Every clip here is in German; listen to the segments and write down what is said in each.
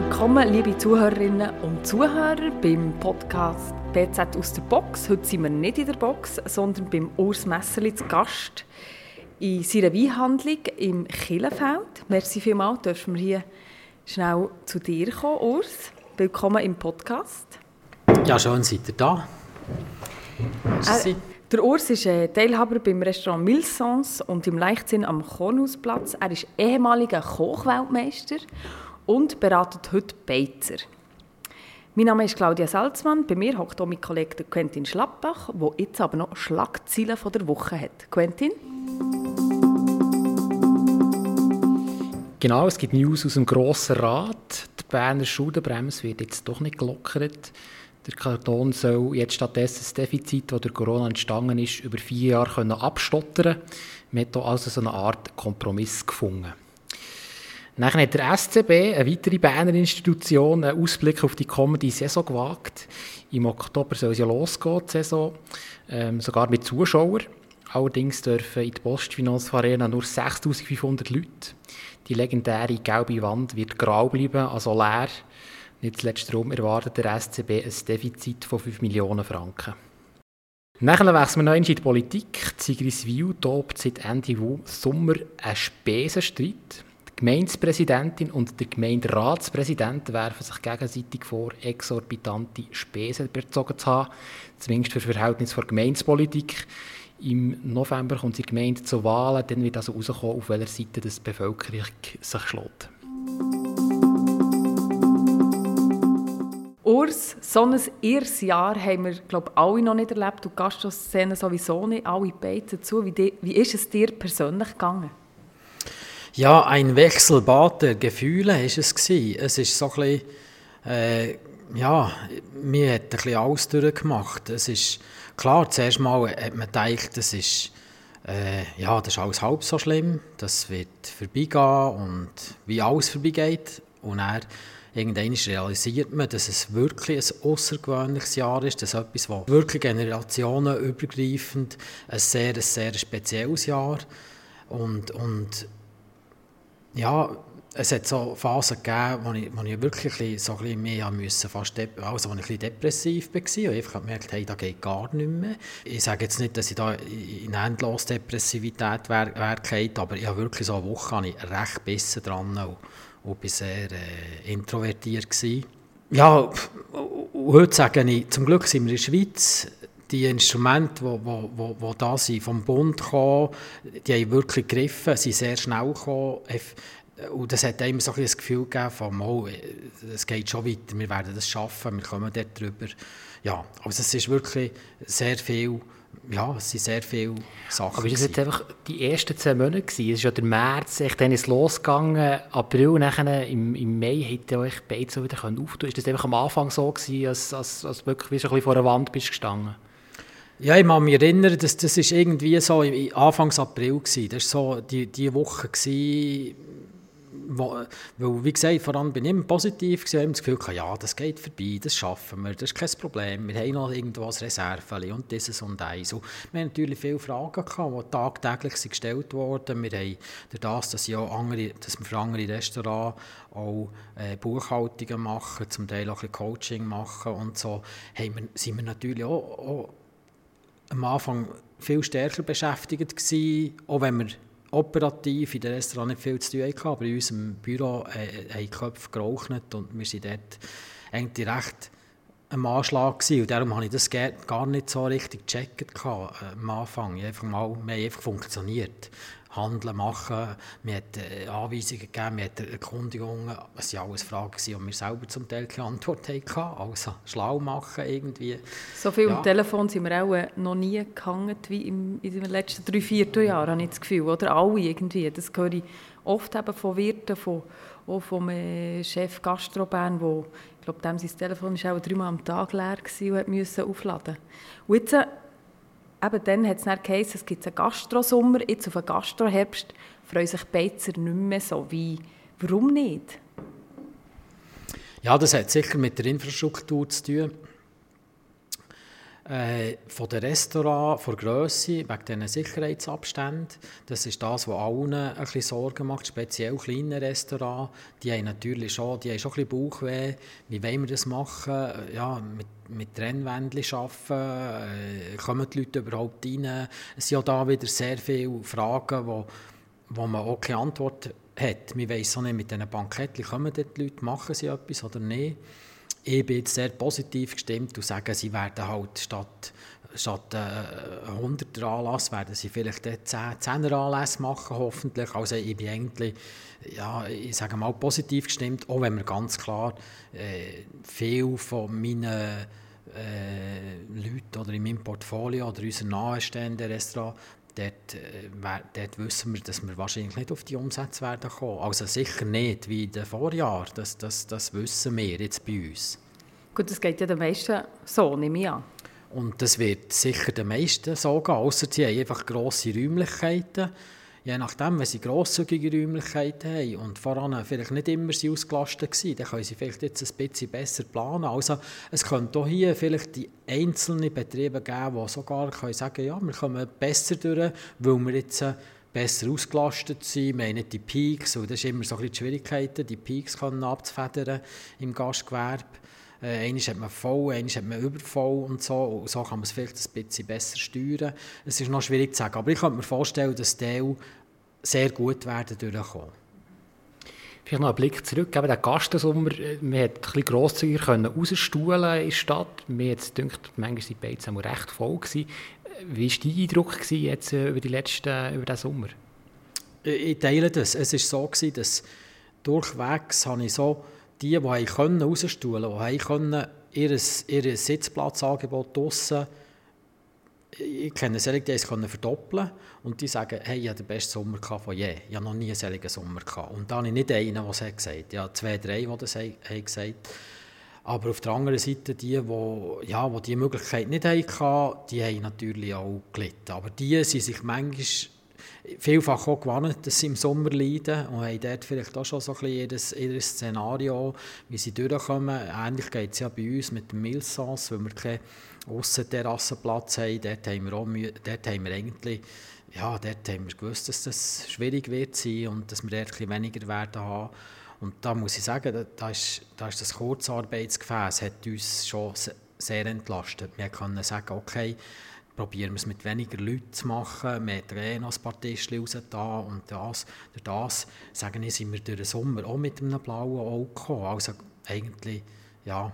Willkommen, liebe Zuhörerinnen und Zuhörer, beim Podcast BZ aus der Box. Heute sind wir nicht in der Box, sondern beim Urs Messerli zu Gast in seiner Weinhandlung im Killenfeld. Merci vielmals, dürfen wir hier schnell zu dir kommen, Urs. Willkommen im Podcast. Ja, schön seid ihr da. Äh, der Urs ist äh, Teilhaber beim Restaurant Milsons und im Leichtsinn am Kornhausplatz. Er ist ehemaliger Kochweltmeister und beratet heute Beizer. Mein Name ist Claudia Salzmann. Bei mir hockt auch mein Kollege Quentin Schlappbach, der jetzt aber noch Schlagzeilen von der Woche hat. Quentin? Genau, es gibt News aus dem Grossen Rat. Die Berner Schuldenbremse wird jetzt doch nicht gelockert. Der Kanton soll jetzt stattdessen das Defizit, das durch Corona entstanden ist, über vier Jahre abstottern können. Man hat also so eine Art Kompromiss gefunden. Nachher hat der SCB, eine weitere Berner Institution, einen Ausblick auf die kommende Saison gewagt. Im Oktober soll es ja losgehen, die Saison, ähm, sogar mit Zuschauern. Allerdings dürfen in der Postfinance Arena nur 6500 Leute. Die legendäre gelbe Wand wird grau bleiben, also leer. Nicht zuletzt darum erwartet der SCB ein Defizit von 5 Millionen Franken. Nachher wechseln wir noch in die Politik. Sigriswil tobt seit Ende Sommer einen Spesenstreit. Gemeindepräsidentin und der Gemeinderatspräsident werfen sich gegenseitig vor, exorbitante Spesen bezogen zu haben, zumindest für Verhältnis der Gemeindepolitik. Im November kommt die Gemeinde zu Wahlen, dann wird also herauskommen, auf welcher Seite die Bevölkerung sich schlägt. Urs, so ein irres Jahr haben wir, glaube alle noch nicht erlebt und Gastroszene sowieso nicht, alle beiden zu. Wie, wie ist es dir persönlich gegangen? Ja, ein Wechselbad der Gefühle ist es. Es ist so ein bisschen, äh, ja, mir hat ein bisschen alles durchgemacht. Es ist, klar, zuerst mal hat man gedacht, das ist, äh, ja, das ist alles halb so schlimm, das wird vorbeigehen und wie alles vorbeigeht. Und dann, irgendwann realisiert man, dass es wirklich ein außergewöhnliches Jahr ist, dass etwas, was wirklich generationenübergreifend ein sehr, ein sehr spezielles Jahr und, und ja, es hat so Phasen gegeben, wo ich, wo ich wirklich so ein bisschen mehr müssen, fast also wo ich ein bisschen depressiv war und ich einfach gemerkt hey, da geht gar nicht mehr. Ich sage jetzt nicht, dass ich da in endlos Depressivität wäre, wär aber ich habe wirklich so eine Woche habe ich recht besser dran und, und bin sehr äh, introvertiert gewesen. Ja, heute sage ich, zum Glück sind wir in der Schweiz, die Instrumente, die da sind, vom Bund kommen, die haben wirklich gegriffen, sind sehr schnell gekommen. Und das hat einem so ein das Gefühl gegeben, von, oh, es geht schon weiter, wir werden das schaffen, wir kommen dort drüber. Ja, also es ist wirklich sehr viel, ja, es sind sehr viele Sachen. Aber das jetzt einfach die ersten zehn Monate gewesen? Es ist ja der März, echt dann ist losgegangen, April, nachher im, im Mai hätte euch beide so wieder auftun Ist das einfach am Anfang so gewesen, als, als, als wirklich wie so ein bisschen vor der Wand bist gestanden? Ja, ich kann mich erinnern, dass das ist irgendwie so Anfang April war. Das war so die, die Woche, wo, weil, wie gesagt, vor allem bin ich immer positiv gewesen, habe das Gefühl, ja, das geht vorbei, das schaffen wir, das ist kein Problem, wir haben noch irgendwas Reserve und dieses und eins. Und wir haben natürlich viele Fragen gehabt, die tagtäglich gestellt wurden. Wir haben durch das, dass, ja andere, dass wir für andere Restaurants auch äh, Buchhaltungen machen, zum Teil auch ein Coaching machen und so, haben wir, sind wir natürlich auch, auch am Anfang viel stärker beschäftigt gewesen, auch wenn wir operativ in der Restaurant nicht viel zu tun hatten, aber in unserem Büro äh, haben die Köpfe geraucht und wir waren dort eigentlich recht am Anschlag gewesen. und darum habe ich das gar nicht so richtig gecheckt äh, am Anfang. Einfach mal, wir haben einfach funktioniert. Handeln, machen. Wir hat äh, Anweisungen gegeben, wir hat Erkundigungen. Es waren alles Fragen, die wir selber zum Teil keine Antwort hatten. Also schlau machen irgendwie. So viel ja. am Telefon sind wir auch äh, noch nie gehangen wie im, in den letzten drei, vier Jahren, habe ich das Gefühl. Oder alle irgendwie. Das höre ich oft eben von Wirten, von, auch vom äh, Chef Gastro Bern, wo, ich glaube, dem sein Telefon war auch dreimal am Tag leer und musste aufladen. Und jetzt eben dann hat es dann geheißen, es gibt einen Gastrosommer, jetzt auf einen Gastroherbst freuen sich Beizer nicht mehr so. Wie, warum nicht? Ja, das hat sicher mit der Infrastruktur zu tun. Äh, von den Restaurants, von der Grösse, wegen diesen Sicherheitsabständen, das ist das, was allen ein bisschen Sorgen macht, speziell kleine Restaurants, die haben natürlich schon, die haben schon ein bisschen Bauchweh, wie wollen wir das machen, ja, mit, mit Trennwändchen arbeiten, äh, kommen die Leute überhaupt rein, es sind auch da wieder sehr viele Fragen, wo, wo man auch keine Antwort hat. Man weiss auch nicht, mit diesen Banketten kommen die Leute, machen sie etwas oder nicht ich bin sehr positiv gestimmt und sage, sie werden halt statt, statt äh, 100 Anlass werden sie vielleicht 10, 10 Anlässe machen, hoffentlich. Also ich bin eigentlich, ja, ich sage mal, positiv gestimmt, auch wenn wir ganz klar äh, viel von meinen äh, Leuten oder in meinem Portfolio oder unseren nahestehenden Restaurants dort, äh, dort wissen wir, dass wir wahrscheinlich nicht auf die Umsätze werden kommen. Also sicher nicht wie in den Vorjahren, das, das, das wissen wir jetzt bei uns. Gut, das geht ja den meisten so, nehme ich an. Und das wird sicher den meisten so gehen, außer sie haben einfach grosse Räumlichkeiten je nachdem, wenn sie grosszügige Räumlichkeiten haben und voran vielleicht nicht immer sie ausgelastet waren, dann können sie vielleicht jetzt ein bisschen besser planen. Also es könnte auch hier vielleicht die einzelnen Betriebe geben, die sogar können sagen ja, wir kommen besser durch, weil wir jetzt äh, besser ausgelastet sind, wir haben nicht die Peaks, und das ist immer so ein bisschen die Schwierigkeit, die Peaks abzufedern im Gastgewerbe. Äh, einmal hat man voll, einmal hat man übervoll und so. Und so kann man es vielleicht ein bisschen besser steuern. Es ist noch schwierig zu sagen, aber ich könnte mir vorstellen, dass die sehr gut werden durchkommen. Vielleicht noch einen Blick zurück. Eben der Gastensommer, äh, man hat ein bisschen grosszügiger rausstuhlen in der Stadt. Mir hat gedacht, manchmal waren die Beizen recht voll. Gewesen. Wie war dein Eindruck jetzt äh, über, die letzten, über den Sommer? Ich teile das. Es war so, gewesen, dass durchwegs habe ich so die, die rausstuhlen konnten, die ihr, ihr Sitzplatzangebot draussen ich kenne solche, die es verdoppeln und die sagen, hey, ich hatte den besten Sommer von je. Ich habe noch nie einen solchen Sommer gehabt. Und da habe ich nicht einen, der es gesagt hat. Ich habe zwei, drei, die das haben gesagt Aber auf der anderen Seite, die, die, ja, die, die Möglichkeit nicht hatten, die haben natürlich auch gelitten. Aber die sind sich manchmal vielfach auch gewohnt, dass sie im Sommer leiden und haben dort vielleicht auch schon so ein bisschen ihr, Szenario, wie sie durchkommen. Ähnlich geht es ja bei uns mit dem Milsans, weil wir keinen Aussenterrassenplatz haben. Dort haben wir, auch, dort haben wir eigentlich ja, dort haben wir gewusst, dass das schwierig wird sein und dass wir dort ein weniger werden haben. Und da muss ich sagen, da ist, da ist das Kurzarbeitsgefäß hat uns schon sehr entlastet. Wir können sagen, okay, probieren wir es mit weniger Leuten zu machen. Haben eh noch ein paar Tischchen da und das, durch das, sagen wir, sind wir durch den Sommer auch mit einem blauen Auge gekommen. Also eigentlich, ja,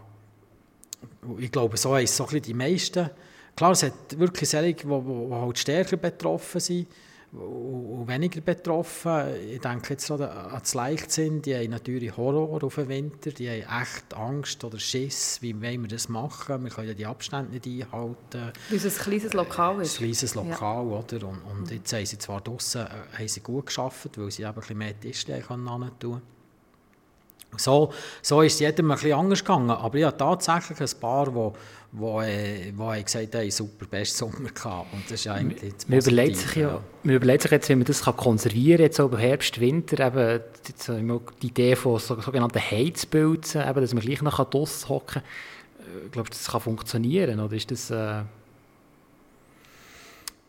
ich glaube, so es so die meisten. Klar, es hat wirklich solche, die, die halt stärker betroffen sind und weniger betroffen. Ich denke jetzt an das Leichtsinn, die haben natürlich Horror auf den Winter, die haben echt Angst oder Schiss, wie wollen wir das machen, wir können ja die Abstände nicht einhalten. Weil es ein kleines Lokal ist. Ein kleines Lokal, ja. oder? Und, und jetzt haben sie zwar draussen äh, haben sie gut geschafft, weil sie eben ein bisschen mehr Tischchen tun konnten. So, so ist es jedem ein bisschen anders gegangen. Aber ich habe tatsächlich ein paar, die, die, äh, die gesagt haben, super, besten Sommer gehabt. Und das ist eigentlich man überlegt sich ja, Man überlegt sich jetzt, wie man das kann konservieren kann, jetzt über Herbst, Winter, eben die Idee von so, sogenannten Heizpilzen, eben, dass man gleich noch draussen hocken kann. Ich glaube, das kann funktionieren, oder ist das... Äh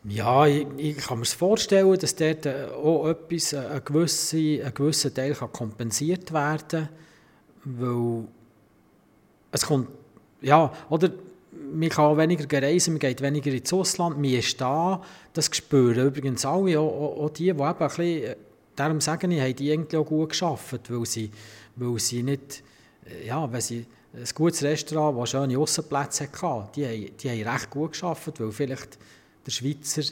ja, ich, ich, kann mir vorstellen, dass dort äh, auch etwas, äh, ein, gewisser, ein gewisser Teil kann kompensiert werden kann, weil es kommt, ja, oder man kann weniger reisen, man geht weniger ins Ausland, man ist da, das spüren übrigens alle, auch, auch die, die eben ein bisschen, äh, darum sagen ich, haben die irgendwie auch gut geschafft, weil sie, weil sie nicht, ja, wenn sie ein gutes Restaurant, das schöne Aussenplätze hatte, die, haben, die haben recht gut geschafft, weil vielleicht der Schweizer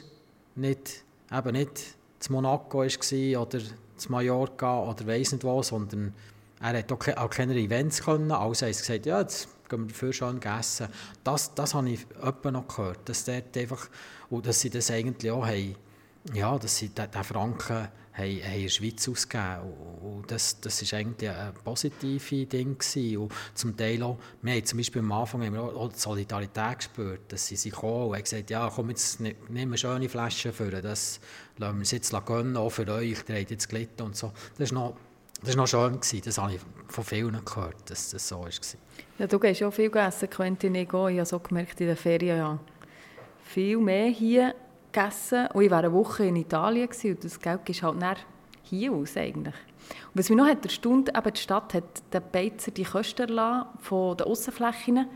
nicht, eben nicht zu Monaco war oder zu Mallorca oder weiss nicht was, sondern er hat auch, auch keine Events können, also hat gesagt, ja, jetzt gehen wir dafür schon essen. Das, das habe ich öppe noch gehört, dass, dort einfach, und dass sie das eigentlich auch haben, ja, dass sie den, den Franken haben, haben in der Schweiz ausgegeben und das, das ist eigentlich ein positives Ding gewesen. und zum Teil auch, wir haben zum Beispiel am Anfang haben wir auch die Solidarität gespürt, dass sie sich kommen und gesagt, ja komm jetzt, nehmen wir schöne Flaschen für das lassen wir uns jetzt gönnen, auch für euch, ihr habt jetzt gelitten und so. Das ist noch das war noch schön, gewesen. das habe ich von vielen gehört, dass das so war. Ja, du gehst auch viel essen, Quentin, ich gehe. Ich habe so gemerkt in den Ferien, ja, viel mehr hier gegessen. Und ich war eine Woche in Italien gewesen, und das Geld ist halt näher hier aus eigentlich. Und was mich noch hat erstaunt, eben die Stadt hat den Beizer die Kosten erlassen von den Aussenflächen.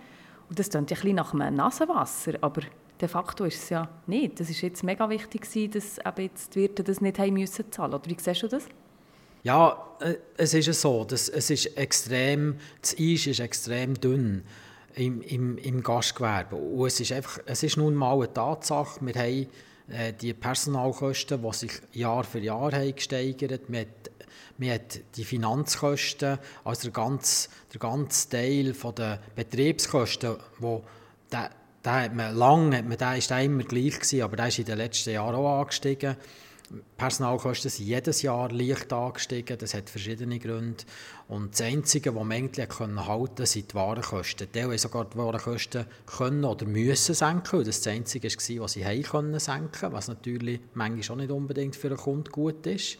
Und das klingt ja ein bisschen nach einem Nasenwasser, aber de facto ist es ja nicht. Das ist jetzt mega wichtig gewesen, dass eben jetzt die Wirte das nicht haben müssen zahlen. Oder wie siehst du das? Ja, äh, es ist so, dass es ist extrem, das Eis ist extrem dünn im, im, im Gastgewerbe. Und es ist, einfach, es ist nun mal eine Tatsache, wir haben äh, die Personalkosten, die sich Jahr für Jahr haben gesteigert haben. Man hat die Finanzkosten, also der ganze, der ganze Teil der Betriebskosten, wo der, der hat man lang, hat man, der ist immer gleich gewesen, aber der ist in den letzten Jahren auch angestiegen. Personalkosten sind jedes Jahr leicht angestiegen, das hat verschiedene Gründe. Und das Einzige, was man eigentlich halten konnte, sind die Warenkosten. Die haben sogar die Warenkosten können oder müssen senken, das das Einzige war, was sie haben können senken, was natürlich manchmal auch nicht unbedingt für einen Kunden gut ist.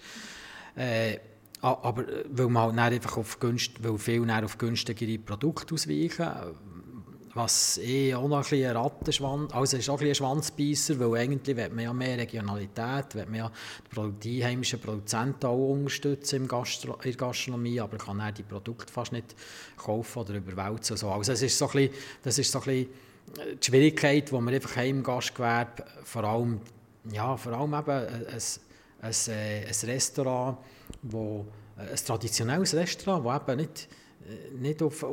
Äh, aber weil man halt einfach auf, günst, weil viel auf günstigere Produkte ausweichen, was eh auch noch ein bisschen also ist auch ein, Schwanzbeißer, weil eigentlich will man ja mehr Regionalität, will man ja die einheimischen Produzenten auch unterstützen im Gastro in der Gastronomie, aber kann er die Produkte fast nicht kaufen oder überwälzen. So. Also es ist so ein bisschen, das ist so ein bisschen die Schwierigkeit, die wir einfach im Gastgewerbe, vor allem, ja, vor allem eben ein, ein, ein, äh, ein Restaurant, wo, ein traditionelles Restaurant, das eben nicht, äh, nicht auf,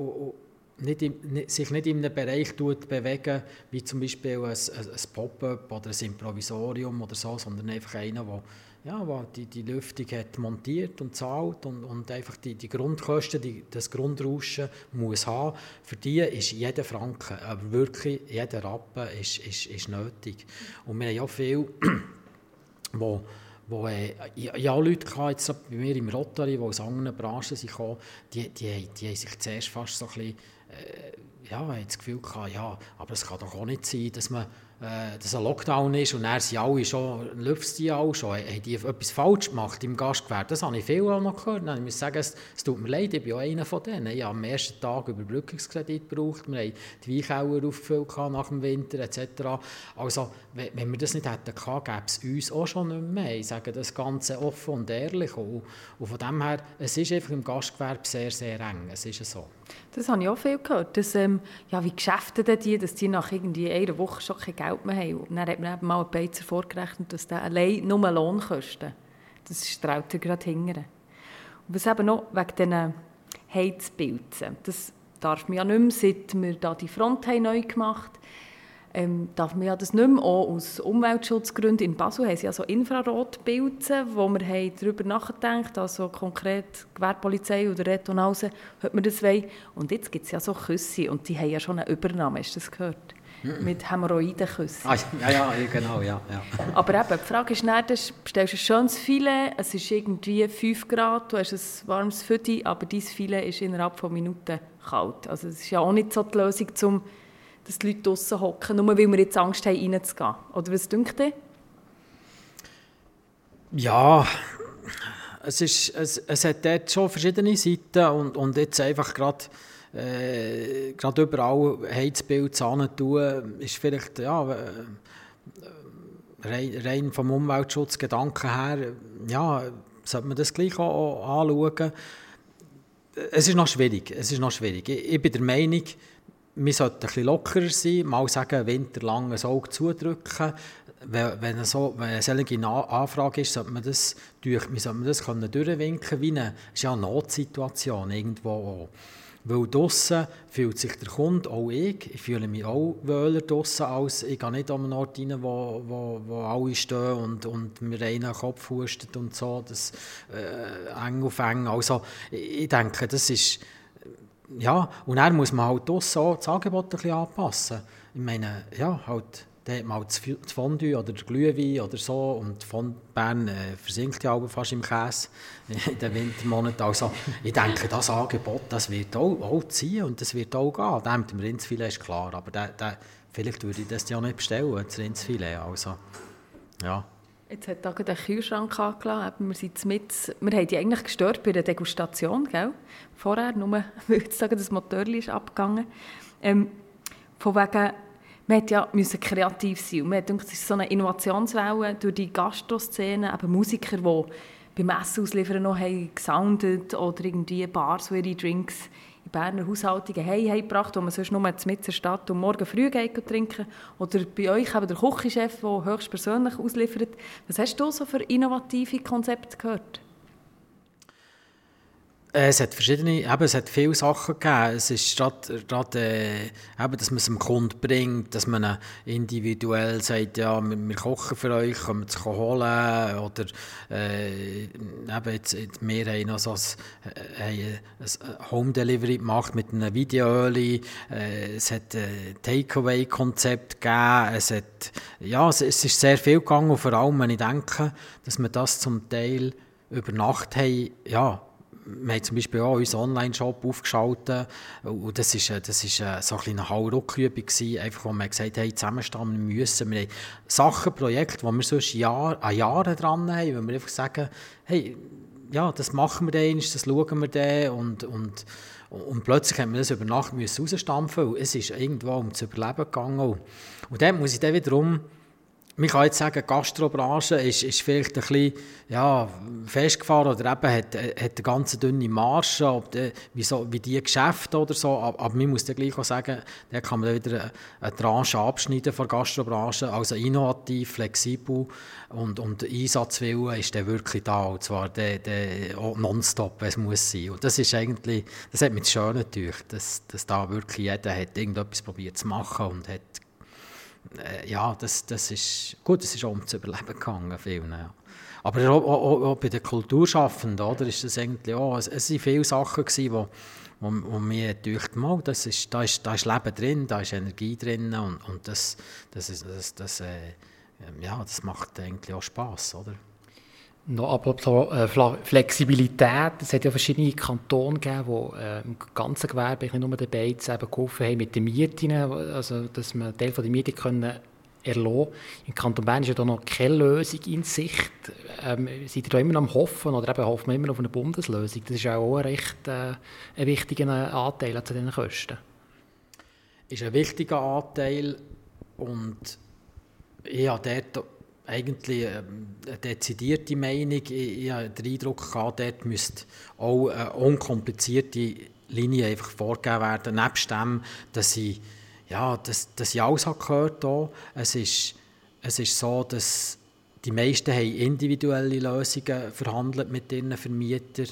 nicht im, sich nicht in einem Bereich bewegen, wie zum Beispiel ein, ein, Pop-up oder ein Improvisorium oder so, sondern einfach einer, der ja, die, die Lüftung hat montiert und zahlt und, und einfach die, die Grundkosten, die, das Grundrauschen muss haben. Für die ist jeder Franken, aber wirklich jeder Rappen ist, ist, ist nötig. Und wir haben ja viele, wo wo äh, ja, Leute hatten, jetzt bei mir im Rotary, die aus anderen Branchen sind, die, die, die haben sich zuerst fast so ein bisschen äh, ja, ich das Gefühl gehabt, ja, aber es kann doch auch nicht sein, dass man äh, dass ein Lockdown ist und dann sind alle schon, läuft die alle schon, haben die etwas falsch gemacht im Gastgewerbe. Das habe ich viel auch noch gehört. Ich muss sagen, es, es, tut mir leid, ich bin auch einer von denen. Ich habe am ersten Tag Überbrückungskredit gebraucht, wir haben die Weinkeller aufgefüllt nach dem Winter etc. Also, wenn, wenn wir das nicht hätten gehabt, gäbe es uns auch schon nicht mehr. Ich sage das Ganze offen und ehrlich. Und, und von dem her, es ist einfach im Gastgewerbe sehr, sehr eng. Es ist so. Das habe ich auch viel gehört. Dass, ähm, ja, wie Geschäfte die, dass die nach irgendwie einer Woche schon kein Geld mehr haben. Und dann hat man eben mal einen Beizer vorgerechnet, dass der allein nur Lohnkosten, das strahlt er gerade hingern. Und was eben noch wegen diesen Heizpilzen, das darf man ja nicht mehr, seit wir da die Front haben neu gemacht haben, ähm, darf man ja das nicht mehr, auch aus Umweltschutzgründen. In Basel haben sie ja so Infrarotpilze, wo wir haben darüber nachgedacht also konkret Gewerbepolizei oder Retonause, hört man das wollen. Und jetzt gibt es ja so Küsse und die haben ja schon eine Übernahme, hast du das gehört? Mit Hämorrhoidenküssen. Ah, ja, ja, genau, ja, ja. Aber eben, die Frage ist nicht, du bestellst ein schönes Filet, es ist irgendwie 5 Grad, du hast ein warmes Fütti, aber dein Filet ist innerhalb von Minuten kalt. Also es ist ja auch nicht so die Lösung, um dass die Leute draußen hocken, nur weil wir jetzt Angst haben, reinzugehen. Oder was denkt ihr? Ja, es, ist, es, es hat dort schon verschiedene Seiten und, und jetzt einfach gerade äh, gerade überall Heizbild tun, ist vielleicht ja, äh, rein, rein vom Umweltschutzgedanken her, ja, sollte man das gleich auch, auch anschauen. Es ist noch schwierig, es ist noch schwierig. Ich, ich bin der Meinung, wir sollten ein bisschen lockerer sein, mal sagen, winterlang ein Auge zudrücken. Wenn, wenn, so, wenn eine solche Anfrage ist, sollte man das, durch, sollte man das können durchwinken wie eine, ist ja eine Notsituation irgendwo. Weil draussen fühlt sich der Kunde, auch ich, ich fühle mich auch wohler draussen, als ich gehe nicht an einen Ort rein, wo, wo, wo alle stehen und, und mir einen Kopf hustet und so, das äh, eng auf eng. Also ich denke, das ist ja, und dann muss man halt auch das Angebot ein bisschen anpassen. Ich meine, ja, halt, da hat man halt das Fondue oder der Glühwein oder so und von Bern äh, versinkt ja auch fast im Käse in den Wintermonaten. Also ich denke, das Angebot, das wird auch, auch ziehen und das wird auch gehen. Das mit dem Rindsfilet ist klar, aber der, der, vielleicht würde ich das ja nicht bestellen, das Rindsfilet, also ja. Jetzt hat da den Kühlschrank angelassen. Wir, sind mit, wir haben die eigentlich gestört bei der Degustation, gell? vorher, nur weil jetzt sagen, das Motor ist abgegangen. Ähm, von wegen, man hat ja kreativ sein. Man hat gedacht, es ist so eine Innovationswelle durch die Gastroszene, eben Musiker, die beim Essen ausliefern noch haben gesoundet oder irgendwie Bars, die ihre Drinks in Berner Haushaltungen heimgebracht, wo man sonst nur mit der Stadt und morgen früh trinken Oder bei euch eben der Küchenchef, der höchstpersönlich ausliefert. Was hast du so für innovative Konzepte gehört? Äh, es hat verschiedene, eben, es hat viele Sachen gegeben. Es ist gerade, äh, eben, dass man es dem Kunden bringt, dass man individuell sagt, ja, wir, wir kochen für euch, können wir es holen. Oder äh, eben jetzt, wir haben noch so ein, äh, ein Home Delivery gemacht mit einem Videoöli. Äh, es hat ein Takeaway-Konzept gegeben. Es, hat, ja, es, es ist sehr viel gegangen und vor allem, wenn ich denke, dass wir das zum Teil über Nacht haben, ja, wir haben zum Beispiel auch unseren Online-Shop aufgeschaltet und das war das ist so ein eine Hauruckübung einfach wo wir gesagt haben, zusammenstehen müssen. Wir haben Sachen, Projekte, wo wir sonst Jahr, an Jahren dran haben, wo wir einfach sagen, hey, ja, das machen wir dann, das schauen wir dann und, und, und plötzlich haben wir das über Nacht rausstampfen und es ist irgendwo ums Überleben gegangen. Und dann muss ich dann wiederum man kann jetzt sagen, die Gastrobranche ist, ist vielleicht ein bisschen ja, festgefahren oder eben hat, hat eine ganz dünne Marge, ob die, wie, so, wie die Geschäfte oder so. Aber, aber man muss dann gleich auch sagen, da kann man wieder eine, eine Tranche abschneiden von der Gastrobranche. Also innovativ, flexibel und, und Einsatzwille ist dann wirklich da. Und zwar der, der, nonstop, es muss sein. Und das ist eigentlich, das hat mich schön natürlich, dass, dass da wirklich jeder hat irgendetwas probiert zu machen und hat äh, ja, das, das ist gut, es ist auch ums Überleben gegangen, vielen, ja. Aber auch, auch, auch, bei den Kulturschaffenden, oder, ist das eigentlich auch, es, es waren viele Sachen, gewesen, wo, wo, wo mir gedacht mal, das ist, da, ist, da ist Leben drin, da ist Energie drin und, und das, das, ist, das, das, äh, ja, das macht eigentlich auch Spass, oder? Noch so äh, Flexibilität. Es hat ja verschiedene Kantone gegeben, die äh, im ganzen Gewerbe, nicht nur den Beiz, geholfen haben mit den Mieten, also dass man Teil von der Miete können erlassen Im Kanton Bern ist ja da noch keine Lösung in Sicht. Ähm, seid ihr da immer noch am Hoffen oder eben hoffen wir immer auf eine Bundeslösung? Das ist auch ein recht äh, ein wichtiger Anteil zu diesen Kosten. Ist ein wichtiger Anteil und habe dort eigentlich ähm, eine dezidierte Meinung. Ich, ich habe den Eindruck gehabt, dort müsste auch eine unkomplizierte Linie einfach vorgegeben werden, nebst dem, dass ich, ja, dass, dass ich alles habe gehört habe. Es ist, es ist so, dass die meisten haben individuelle Lösungen verhandelt mit ihren Vermietern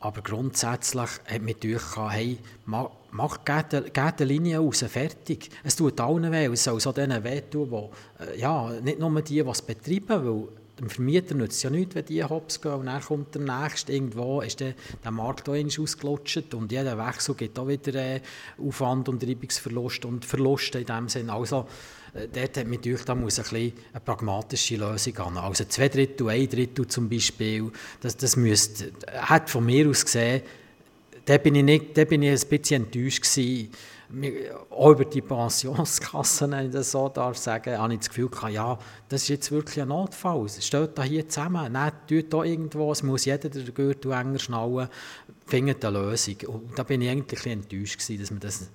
aber grundsätzlich hat mich gedacht, hey, mach, mach geht eine Linie raus, fertig. Es tut allen weh, es soll so denen wehtun, die, äh, ja, nicht nur die, die es betreiben, weil dem Vermieter nützt es ja nichts, wenn die hops gehen und dann kommt der Nächste. Irgendwo ist der, Markt auch ausgelutscht und jeder Wechsel gibt auch wieder äh, Aufwand und Reibungsverlust und Verluste in dem Sinne. Also, dort hat mich gedacht, da muss ein eine pragmatische Lösung an. Also zwei Drittel, ein Drittel zum Beispiel, das, das müsste, hat von mir aus gesehen, da bin ich, nicht, da bin ich ein bisschen enttäuscht gewesen. Auch über die Pensionskassen, wenn ich das so darf sagen, habe ich das Gefühl gehabt, ja, das ist jetzt wirklich ein Notfall. Es steht da hier zusammen. Tut da irgendwo, es muss jeder den Gürtel enger schnallen, findet eine Lösung. Und da bin ich eigentlich ein enttäuscht gewesen, dass man das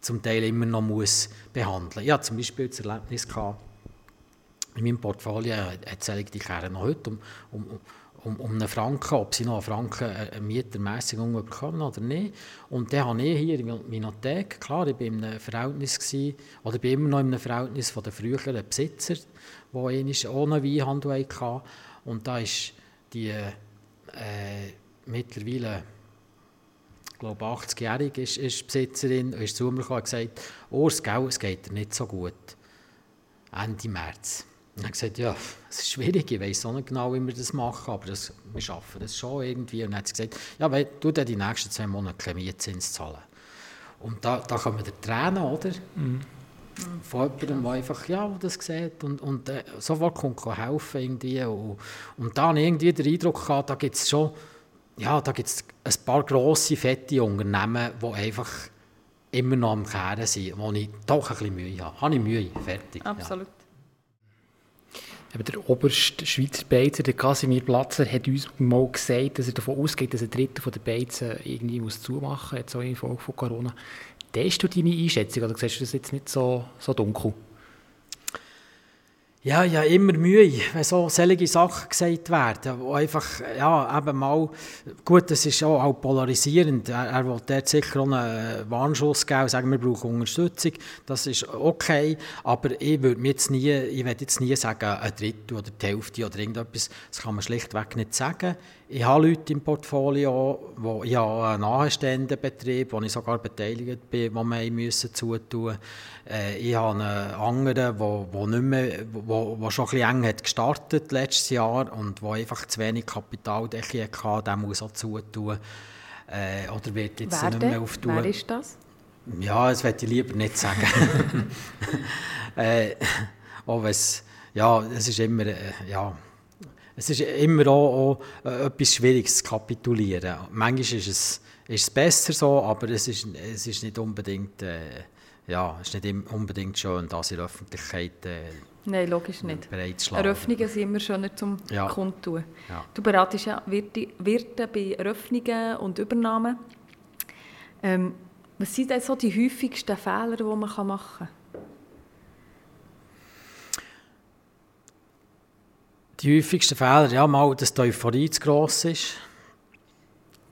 zum Teil immer noch muss behandeln muss. Ich hatte zum Beispiel das Erlebnis gehabt, in meinem Portfolio erzähle ich die Kerne noch heute um, um, um, um einen Franken, ob sie noch einen Franken eine äh, Mietermässigung bekommen oder nicht. Und dann habe ich hier in meiner Winothek, klar, ich war in einem Verhältnis, gewesen, oder bin immer noch in einem Verhältnis von den früheren Besitzer, die ohne Weinhandel hatten. Und da ist die äh, mittlerweile glaube 80-jährig ist, ist Besitzerin, ist zu mir gekommen und gesagt, Urs, gell, es geht dir nicht so gut. Ende März. Und er gesagt, ja, es ist schwierig, ich weiß auch nicht genau, wie wir das machen, aber das, wir schaffen das schon irgendwie. Und dann hat sie gesagt, ja, weil du dann die nächsten zwei Monate Mietzins zahlen. Und da, da kommen die Tränen, oder? Mhm. Von jemandem, der einfach, ja, das sieht und, und äh, sofort kommt helfen irgendwie. Und, und da habe ich irgendwie den Eindruck gehabt, da gibt es schon ja, da gibt es ein paar grosse, fette Unternehmen, die einfach immer noch am Kehren sind, wo ich doch ein bisschen Mühe habe. Habe ich Mühe, fertig. Absolut. Ja. der oberste Schweizer Beizer, der Casimir Platzer, hat uns mal gesagt, dass er davon ausgeht, dass ein Drittel der Beizen irgendwie muss zumachen muss, jetzt auch in Folge von Corona. Teilt du deine Einschätzung oder siehst du das jetzt nicht so, so dunkel? Ja, ja, immer Mühe, wenn so solche Sachen gesagt werden, wo einfach, ja, eben mal, gut, das ist auch, auch polarisierend, er, er will dort sicher einen Warnschuss geben, sagen, wir brauchen Unterstützung, das ist okay, aber ich würde jetzt nie, ich jetzt nie sagen, ein Drittel oder die Hälfte oder irgendetwas, das kann man schlichtweg nicht sagen. Ich habe Leute im Portfolio, wo ich habe einen nahestehenden Betrieb, wo ich sogar beteiligt bin, wo wir müssen zutun. Äh, ich habe einen anderen, wo, wo, nicht mehr, wo, wo schon ein bisschen eng hat gestartet letztes Jahr und wo einfach zu wenig Kapitaldecke hatte, der muss auch zutun. Äh, oder wird jetzt Wer nicht mehr auftun. Wer ist das? Ja, das werde ich lieber nicht sagen. äh, auch es, ja, es ist immer, äh, ja, es ist immer auch, auch äh, etwas Schwieriges zu kapitulieren. Manchmal ist es, ist es besser so, aber es ist, es ist nicht unbedingt, äh, ja, ist nicht unbedingt schön, das in der Öffentlichkeit äh, Nein, logisch nicht. Eröffnungen sind immer schöner zum Ja. Kundtun. Ja. Du beratest ja Wirte, Wirte bei Eröffnungen und Übernahmen. Ähm, was sind denn so die häufigsten Fehler, die man machen kann? Die häufigsten Fehler, ja, mal, dass die Euphorie zu gross ist.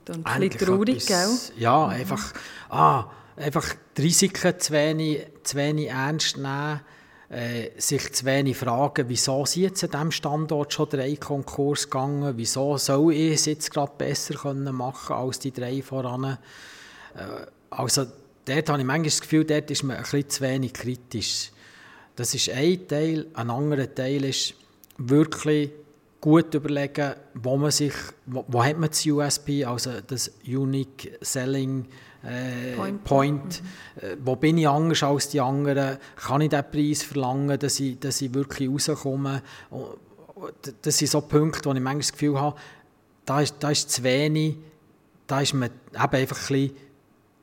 Und ein bisschen traurig, gell? etwas- Ja, einfach, ah, einfach die Risiken zu wenig, zu wenig ernst nehmen, äh, sich zu wenig fragen, wieso sind jetzt an diesem Standort schon drei Konkurs gegangen, wieso soll ich es jetzt gerade besser können machen als die drei voran. Äh, also dort habe ich manchmal das Gefühl, dort ist man ein bisschen zu wenig kritisch. Das ist ein Teil. Ein anderer Teil ist wirklich gut überlegen, wo man sich, wo, wo hat man das USP, also das Unique Selling äh, Point. Point, äh, wo bin ich anders als die anderen, kann ich diesen Preis verlangen, dass ich, dass ich wirklich rauskomme. Das sind so Punkte, wo ich manchmal das Gefühl habe, da ist, da ist zu wenig, da ist man eben einfach ein bisschen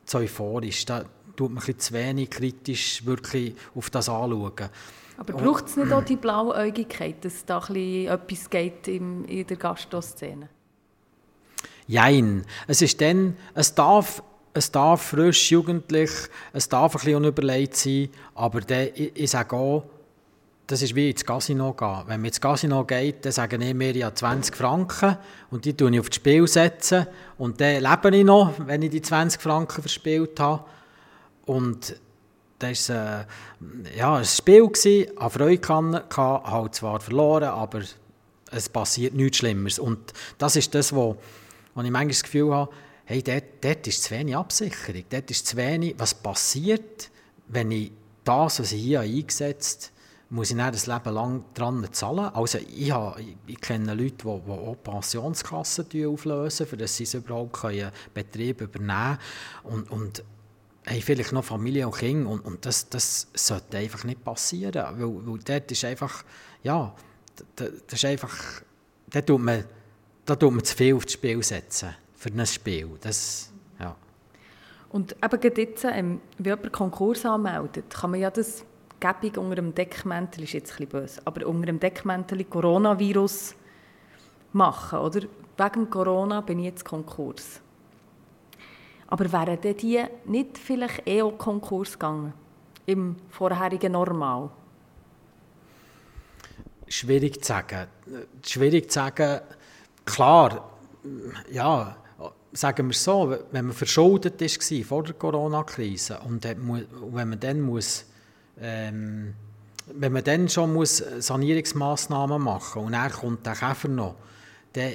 zu euphorisch, da tut man ein zu wenig kritisch wirklich auf das anschauen. Aber braucht es nicht auch die Blauäugigkeit, dass da ein bisschen etwas geht im, in der Gastroszene? Jein. Es ist dann, es darf, es darf frisch, jugendlich, es darf ein bisschen unüberlegt sein, aber dann, ich, ich sage auch, das ist wie ins Casino gehen. Wenn man ins Casino geht, dann sagen ich mir, habe 20 Franken und die tue ich auf das Spiel setzen und dann lebe ich noch, wenn ich die 20 Franken verspielt habe. Und das war äh, ja, ein Spiel, gewesen, habe Freude gehabt, habe zwar verloren, aber es passiert nichts Schlimmeres. Und das ist das, wo, wo ich manchmal das Gefühl habe, hey, dort, dort ist zu wenig Absicherung, dort ist zu wenig, was passiert, wenn ich das, was ich hier eingesetzt habe, muss ich dann das Leben lang dran zahlen. Also ich, habe, ich, kenne Leute, die, die auch Pensionskassen auflösen, dass sie überhaupt einen Betrieb übernehmen können. Und, und haben vielleicht noch Familie und Kinder und, und das, das sollte einfach nicht passieren, weil, weil dort ist einfach, ja, da- das ist einfach, da tut man, da tut man zu viel aufs Spiel setzen, für ein Spiel, das, ja. Und eben gerade jetzt, ähm, wenn jemand Konkurs anmeldet, kann man ja das Gebung unter dem Deckmäntel, ist jetzt ein bisschen böse, aber unter dem Deckmäntel Coronavirus machen, oder? Wegen Corona bin ich jetzt Konkurs. Aber wären denn die nicht vielleicht eh auch Konkurs gegangen? Im vorherigen Normal? Schwierig zu sagen. Schwierig zu sagen, klar, ja, sagen wir es so, wenn man verschuldet war vor der Corona-Krise und wenn man dann muss, ähm, wenn man dann schon muss Sanierungsmaßnahmen machen und dann kommt der Käfer noch, dann,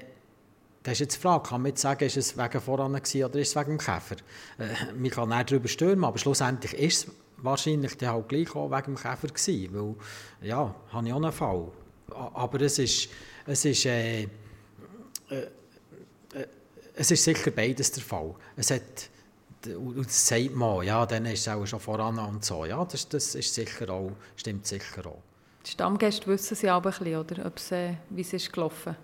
dann ist jetzt die Frage, kann man jetzt sagen, ist es wegen voran oder ist es wegen dem Käfer? Äh, man kann nicht darüber stürmen, aber schlussendlich ist es wahrscheinlich dann halt gleich auch wegen dem Käfer gewesen, weil, ja, habe ich auch einen Fall. Aber es ist, es ist, äh, äh, äh, es ist sicher beides der Fall. Es hat, und das sagt man, ja, dann ist es auch schon voran und so. Ja, das, das ist sicher auch, stimmt sicher auch. Die Stammgäste wissen sie aber ein bisschen, oder? Ob's, äh, wie es ist gelaufen.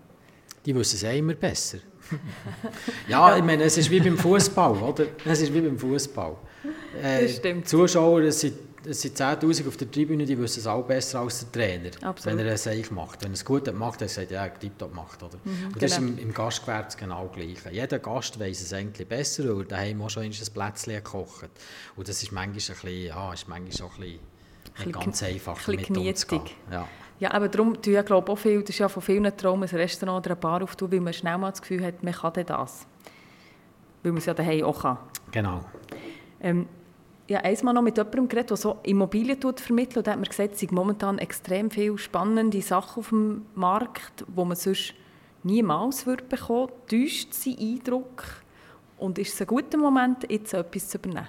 Die wissen es immer besser. ja, ich meine, es ist wie beim Fußball, oder? Es ist wie beim Fußball. Äh, Das stimmt. Die Zuschauer sind es sind 10'000 auf der Tribüne, die wissen es auch besser als der Trainer, Absolut. wenn er es eigentlich macht. Wenn er es gut macht, dann sagt er, ja, tiptop macht. Oder? Mhm, und das genau. ist im, im Gastgewerbe genau gleich. Jeder Gast weiß es eigentlich besser, weil daheim auch schon ein Plätzchen gekocht Und das ist manchmal ein bisschen, ja, ist manchmal auch ein bisschen nicht ganz einfach ein mit umzugehen. Ja. Ja, aber darum tue ich glaube auch viel, das ist ja von vielen Traum, ein Restaurant oder eine Bar auftun, weil man schnell mal das Gefühl hat, man kann das. Weil man es ja daheim auch kann. Genau. Ähm, habe einmal noch mit jemandem geredet, der so Immobilien vermittelt und da hat mir gesagt, es sind momentan extrem viele spannende Sachen auf dem Markt, wo man sonst niemals würde bekommen. Täuscht sein Eindruck und ist es ein guter Moment, jetzt etwas zu übernehmen?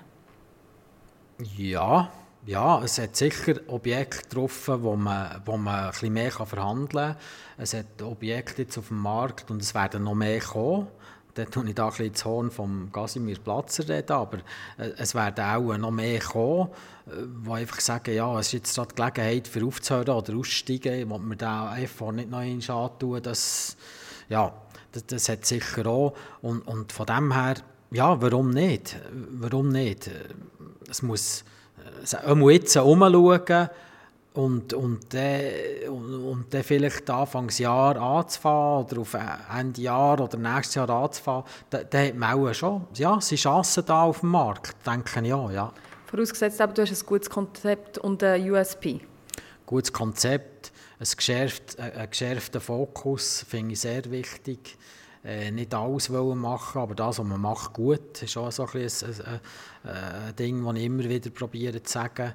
Ja, ja, es hat sicher Objekte getroffen, wo man, wo man ein bisschen mehr verhandeln kann. Es hat Objekte jetzt auf dem Markt und es werden noch mehr kommen. Da tue ich da ein bisschen das Horn vom Casimir Platzer reden, aber äh, es werden auch noch mehr kommen, äh, die einfach sagen, ja, es ist jetzt die Gelegenheit für aufzuhören oder auszusteigen, wo man da einfach nicht noch in antun. Das, ja, das, das hat sicher auch. Und, und von dem her, ja, warum nicht? Warum nicht? Es muss einmal jetzt umschauen und, und, äh, und, und dann vielleicht Anfangsjahr anzufangen oder auf Ende Jahr oder nächstes Jahr anzufangen, dann, dann hat man auch schon ja, sind Chancen da auf dem Markt, denke ich auch, ja. Vorausgesetzt aber, du hast ein gutes Konzept und ein USP. Gutes Konzept, ein, geschärft, ein geschärfter Fokus finde ich sehr wichtig. Äh, nicht alles wollen machen, aber das, was man macht, gut, ist auch so ein, ein, ein, ein Ding, das ich immer wieder probiere zu sagen.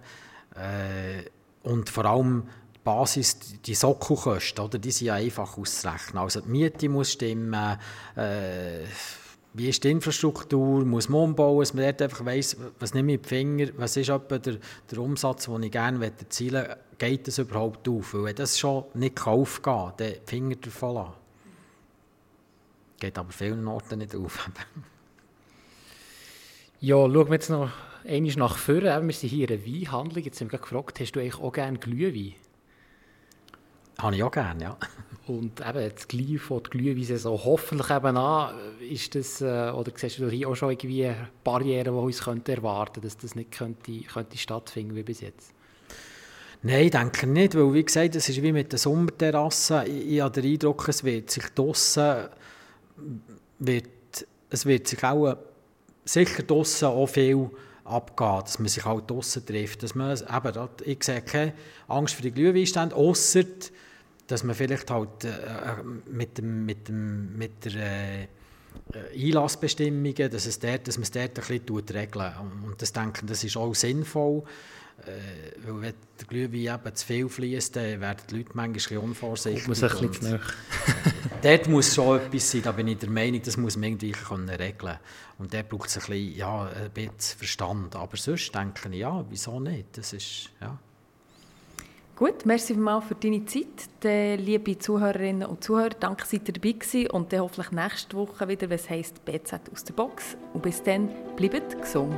Äh, und vor allem die Basis, die Sockelkosten, oder, die sind ja einfach auszurechnen. Also die Miete muss stimmen, äh, wie ist die Infrastruktur, muss man umbauen, dass man dort einfach weiss, was nehme ich die Finger, was ist etwa der, der Umsatz, den ich gerne erzielen möchte, geht das überhaupt auf? Weil wenn das schon nicht aufgehen kann, dann die Finger davon lassen. Geht aber vielen Orten nicht auf. ja, schauen wir jetzt noch einmal nach vorne. Wir sind hier in einer Weinhandlung. Jetzt haben wir gefragt, hast du eigentlich auch gerne Glühwein? Habe ich auch gerne, ja. Und eben, jetzt gleich von der Glühwein-Saison hoffentlich eben an, ist das, äh, oder siehst du hier auch schon irgendwie Barrieren, die uns könnte erwarten dass das nicht könnte, könnte stattfinden wie bis jetzt? Nein, denke nicht, weil wie gesagt, es ist wie mit der Sommerterrasse. Ich, ich habe den Eindruck, es wird sich draussen wird, es wird sich auch sicher draussen auch viel abgehen, dass man sich auch draussen trifft. Dass man, eben, ich sehe keine Angst für die Glühweinstände, außer dass man vielleicht halt äh, mit, dem, mit, dem, mit der äh, Einlassbestimmungen, dass, es dort, dass man es dort ein bisschen regeln Und das denke das ist auch sinnvoll. Äh, weil wenn der Glühwein eben zu viel fließt, dann werden die Leute manchmal unvorsichtig. Muss ein bisschen Dort muss schon etwas sein, da bin ich der Meinung, das muss man irgendwie können regeln Und dort braucht es ein bisschen, ja, ein bisschen Verstand. Aber sonst denke ich, ja, wieso nicht? Das ist, ja. Gut, merci vielmals für deine Zeit. Dann, liebe Zuhörerinnen und Zuhörer, danke, dass ihr dabei gewesen und dann hoffentlich nächste Woche wieder, was heisst BZ aus der Box. Und bis dann, bleibt gesund.